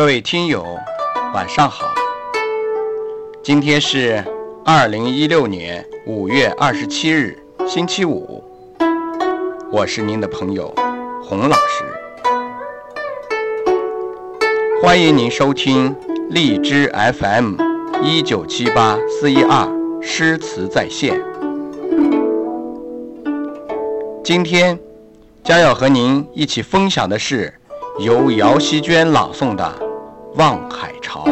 各位听友，晚上好。今天是二零一六年五月二十七日，星期五。我是您的朋友洪老师，欢迎您收听荔枝 FM 一九七八四一二诗词在线。今天将要和您一起分享的是由姚希娟朗诵的《望海潮》。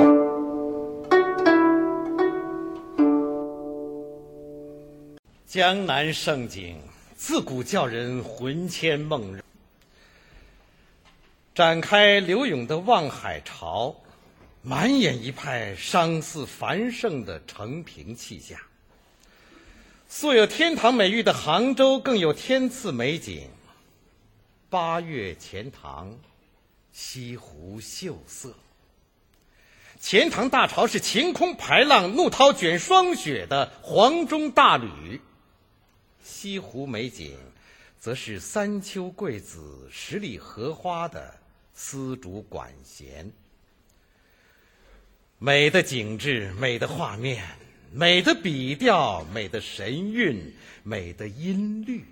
江南盛景，自古叫人魂牵梦绕。展开柳永的《望海潮》，满眼一派伤似繁盛的承平气象。素有天堂美誉的杭州，更有天赐美景。八月钱塘，西湖秀色。钱塘大潮是晴空排浪、怒涛卷霜雪的黄钟大吕；西湖美景，则是三秋桂子、十里荷花的丝竹管弦。美的景致，美的画面。美的笔调，美的神韵，美的音律。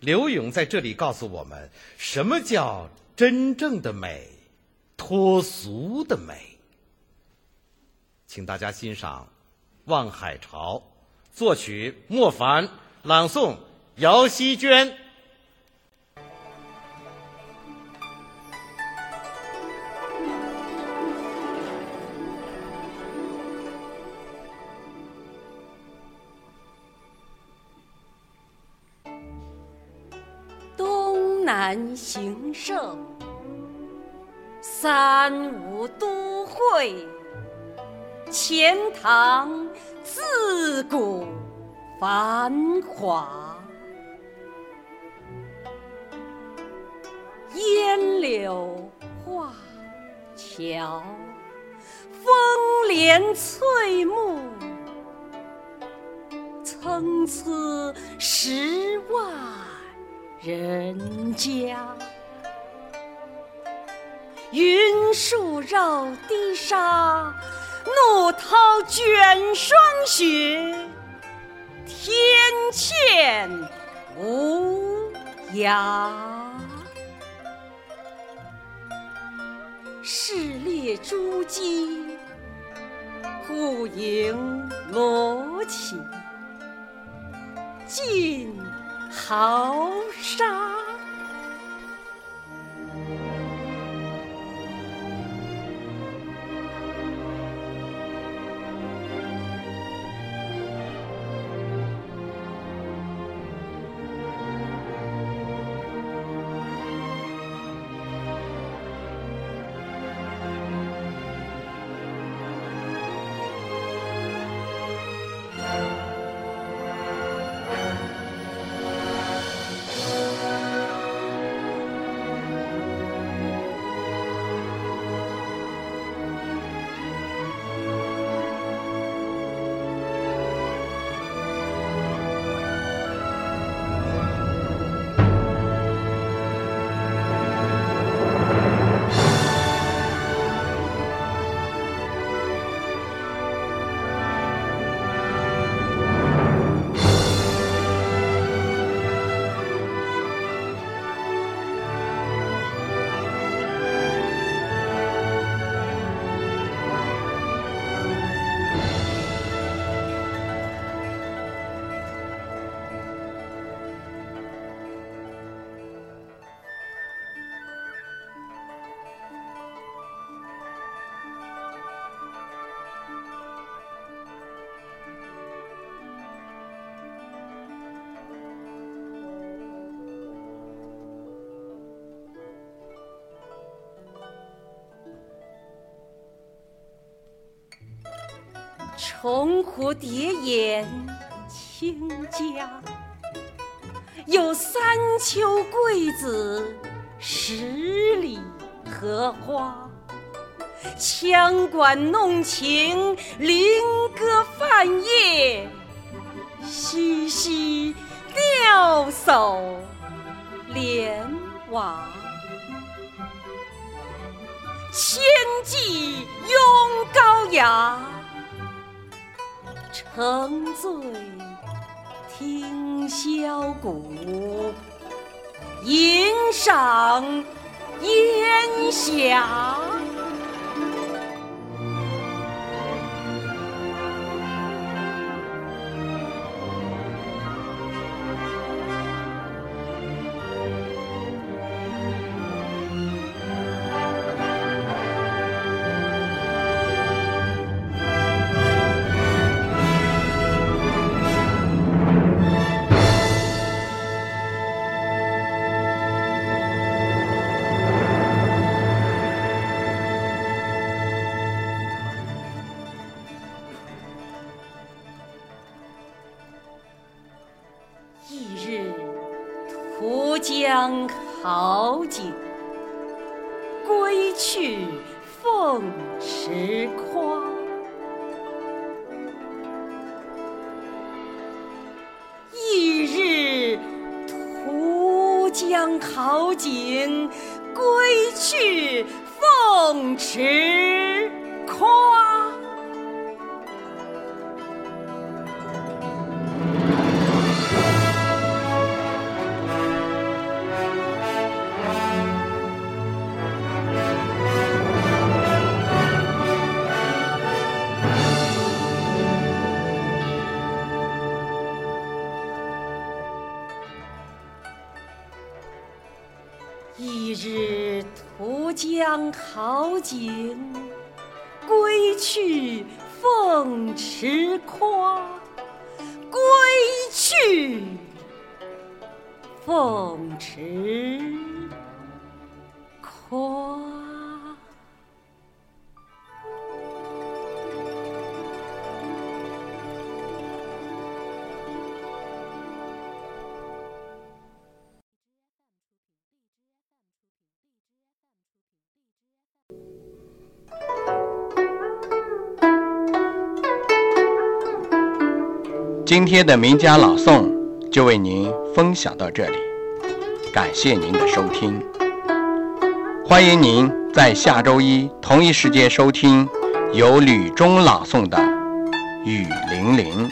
刘永在这里告诉我们，什么叫真正的美，脱俗的美。请大家欣赏《望海潮》，作曲莫凡，朗诵姚希娟。东南兴盛，三吴都会，钱塘自古繁华，烟柳画桥，风帘翠幕，参差十万。人家，云树绕堤沙，怒涛卷霜雪，天堑无涯。市列珠玑，户盈罗绮，尽。豪沙。重湖叠岩清江，有三秋桂子，十里荷花。羌管弄晴，菱歌泛夜，嬉嬉钓叟莲娃。千骑拥高雅，沉醉听箫鼓，吟赏烟霞。江好景，归去凤池夸。翌日浦江好景，归去凤池夸。江好景，归去凤池夸。归去凤池夸。今天的名家朗诵就为您分享到这里，感谢您的收听。欢迎您在下周一同一时间收听由吕中朗诵的《雨霖铃》。